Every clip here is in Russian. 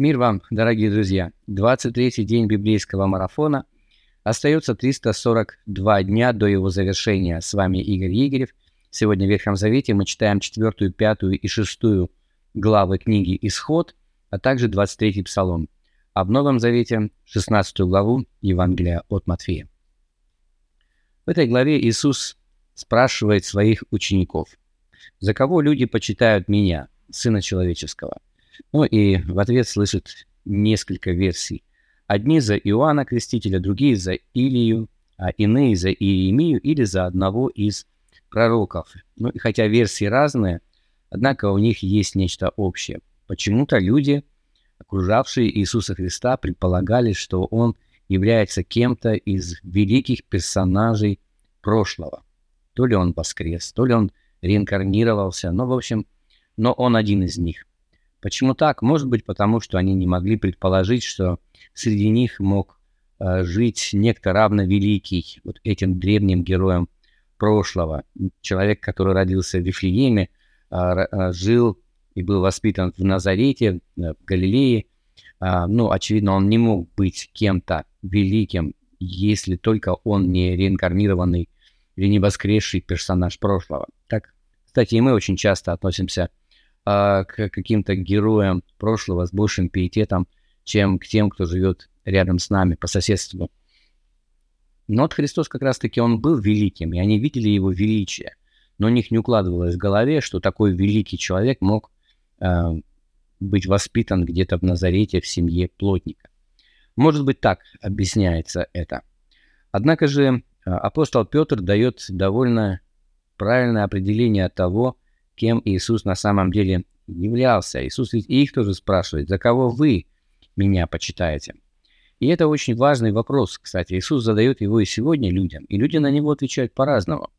Мир вам, дорогие друзья! 23-й день библейского марафона. Остается 342 дня до его завершения. С вами Игорь Егерев. Сегодня в Ветхом Завете мы читаем 4, 5 и 6 главы книги «Исход», а также 23-й Псалом. А в Новом Завете 16 главу Евангелия от Матфея. В этой главе Иисус спрашивает своих учеников, «За кого люди почитают Меня, Сына Человеческого?» Ну и в ответ слышит несколько версий. Одни за Иоанна Крестителя, другие за Илию, а иные за Иеремию или за одного из пророков. Ну и хотя версии разные, однако у них есть нечто общее. Почему-то люди, окружавшие Иисуса Христа, предполагали, что он является кем-то из великих персонажей прошлого. То ли он воскрес, то ли он реинкарнировался, но, в общем, но он один из них. Почему так? Может быть, потому что они не могли предположить, что среди них мог э, жить некто равно великий, вот этим древним героем прошлого. Человек, который родился в Вифлееме, э, э, жил и был воспитан в Назарете, э, в Галилее. Э, ну, очевидно, он не мог быть кем-то великим, если только он не реинкарнированный или не воскресший персонаж прошлого. Так, кстати, и мы очень часто относимся а, к каким-то героям прошлого с большим пиететом, чем к тем, кто живет рядом с нами по соседству. Но вот Христос как раз-таки, он был великим, и они видели его величие. Но у них не укладывалось в голове, что такой великий человек мог э, быть воспитан где-то в Назарете в семье плотника. Может быть, так объясняется это. Однако же апостол Петр дает довольно правильное определение того, кем Иисус на самом деле являлся. Иисус ведь их тоже спрашивает, за кого вы меня почитаете? И это очень важный вопрос, кстати. Иисус задает его и сегодня людям, и люди на него отвечают по-разному.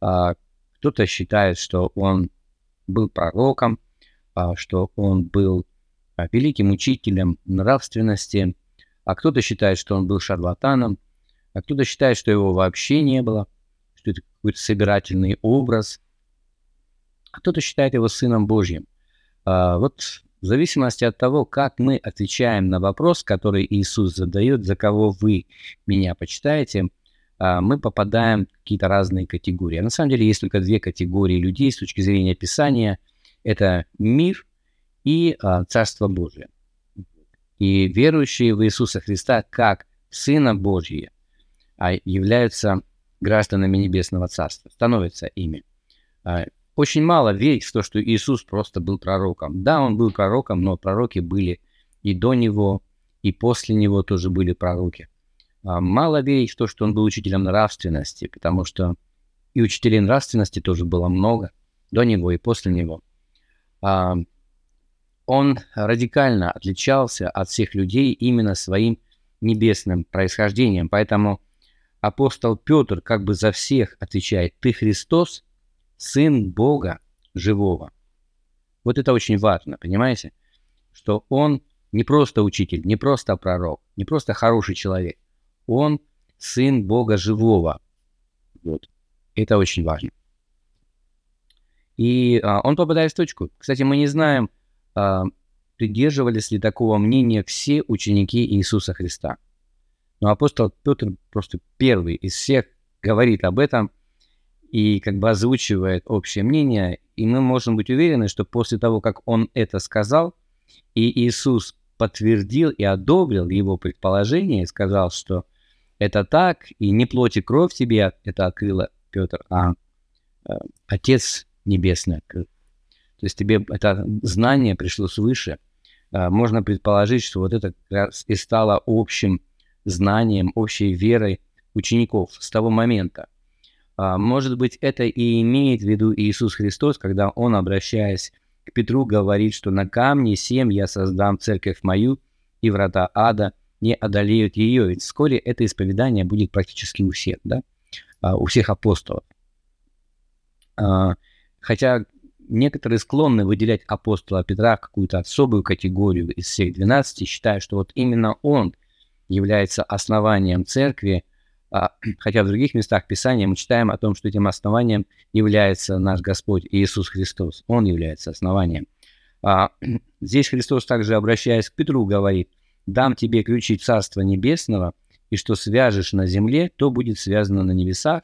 А, кто-то считает, что он был пророком, а, что он был а, великим учителем нравственности, а кто-то считает, что он был шарлатаном, а кто-то считает, что его вообще не было, что это какой-то собирательный образ – кто-то считает его Сыном Божьим. А, вот в зависимости от того, как мы отвечаем на вопрос, который Иисус задает, за кого вы меня почитаете, а, мы попадаем в какие-то разные категории. А на самом деле есть только две категории людей с точки зрения Писания. Это мир и а, Царство Божие. И верующие в Иисуса Христа как Сына Божьего являются гражданами Небесного Царства, становятся ими очень мало верить в то, что Иисус просто был пророком. Да, он был пророком, но пророки были и до него, и после него тоже были пророки. А, мало верить в то, что он был учителем нравственности, потому что и учителей нравственности тоже было много, до него и после него. А, он радикально отличался от всех людей именно своим небесным происхождением, поэтому апостол Петр как бы за всех отвечает «Ты Христос, Сын Бога живого. Вот это очень важно, понимаете? Что он не просто учитель, не просто пророк, не просто хороший человек. Он сын Бога живого. Вот. Это очень важно. И а, он попадает в точку. Кстати, мы не знаем, а, придерживались ли такого мнения все ученики Иисуса Христа. Но апостол Петр просто первый из всех говорит об этом и как бы озвучивает общее мнение, и мы можем быть уверены, что после того, как он это сказал, и Иисус подтвердил и одобрил его предположение, и сказал, что это так, и не плоть и кровь тебе это открыла, Петр, а э, Отец Небесный открыл. То есть тебе это знание пришло свыше. Э, можно предположить, что вот это как раз и стало общим знанием, общей верой учеников с того момента. А, может быть, это и имеет в виду Иисус Христос, когда Он, обращаясь к Петру, говорит, что на камне семь я создам церковь мою, и врата ада не одолеют ее. Ведь вскоре это исповедание будет практически у всех, да? А, у всех апостолов. А, хотя некоторые склонны выделять апостола Петра в какую-то особую категорию из всех 12, считая, что вот именно он является основанием церкви, хотя в других местах Писания мы читаем о том, что этим основанием является наш Господь Иисус Христос. Он является основанием. А, здесь Христос также, обращаясь к Петру, говорит, «Дам тебе ключи Царства Небесного, и что свяжешь на земле, то будет связано на небесах,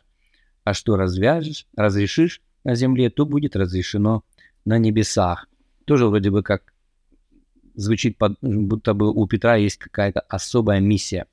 а что развяжешь, разрешишь на земле, то будет разрешено на небесах». Тоже вроде бы как звучит, будто бы у Петра есть какая-то особая миссия.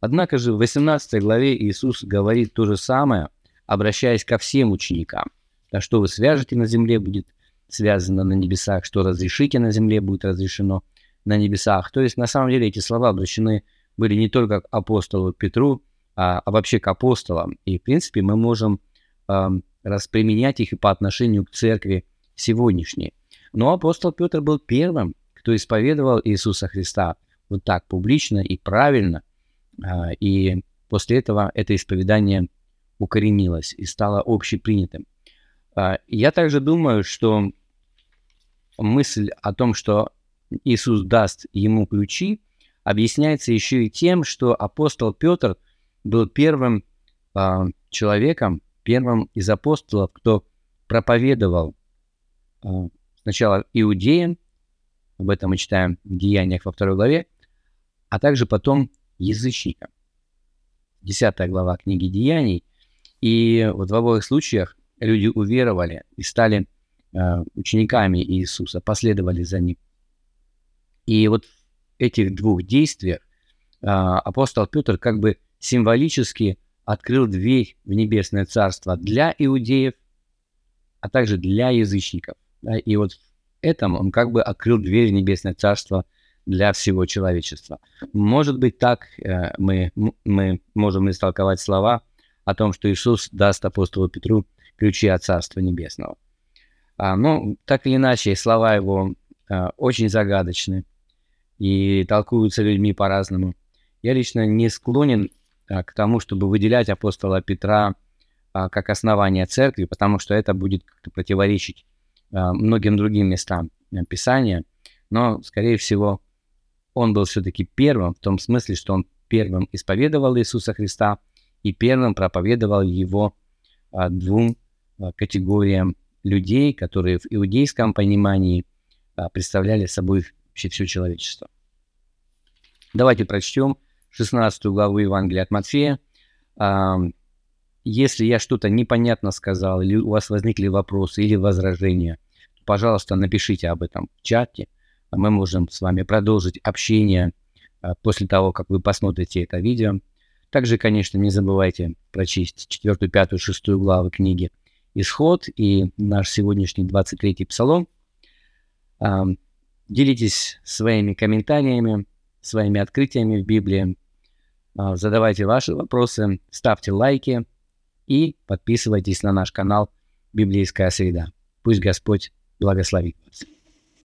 Однако же в 18 главе Иисус говорит то же самое, обращаясь ко всем ученикам. А что вы свяжете на земле, будет связано на небесах, что разрешите на земле, будет разрешено на небесах. То есть, на самом деле, эти слова обращены были не только к апостолу Петру, а, а вообще к апостолам. И, в принципе, мы можем э, расприменять их и по отношению к церкви сегодняшней. Но апостол Петр был первым, кто исповедовал Иисуса Христа вот так публично и правильно. Э, и после этого это исповедание укоренилось и стало общепринятым. А, я также думаю, что мысль о том, что Иисус даст ему ключи, объясняется еще и тем, что апостол Петр был первым э, человеком, первым из апостолов, кто проповедовал сначала иудеям, об этом мы читаем в Деяниях во второй главе, а также потом язычникам. Десятая глава книги Деяний. И вот в обоих случаях люди уверовали и стали э, учениками Иисуса, последовали за ним. И вот в этих двух действиях э, апостол Петр как бы символически открыл дверь в небесное царство для иудеев, а также для язычников. И вот этом он как бы открыл дверь в небесное царство для всего человечества. Может быть, так э, мы, мы можем истолковать слова о том, что Иисус даст апостолу Петру ключи от Царства Небесного. А, ну, так или иначе, слова его а, очень загадочны и толкуются людьми по-разному. Я лично не склонен а, к тому, чтобы выделять апостола Петра а, как основание церкви, потому что это будет как-то противоречить многим другим местам Писания. Но, скорее всего, он был все-таки первым, в том смысле, что он первым исповедовал Иисуса Христа и первым проповедовал его а, двум Э, категориям людей, которые в иудейском понимании э, представляли собой вообще все человечество. Давайте прочтем 16 главу Евангелия от Матфея. Если я что-то непонятно сказал, или у вас возникли вопросы или возражения, пожалуйста, напишите об этом в чате. А мы можем с вами продолжить общение э, после того, как вы посмотрите это видео. Также, конечно, не забывайте прочесть 4, 5, 6 главы книги исход и наш сегодняшний 23-й псалом. Делитесь своими комментариями, своими открытиями в Библии. А, задавайте ваши вопросы, ставьте лайки и подписывайтесь на наш канал «Библейская среда». Пусть Господь благословит вас.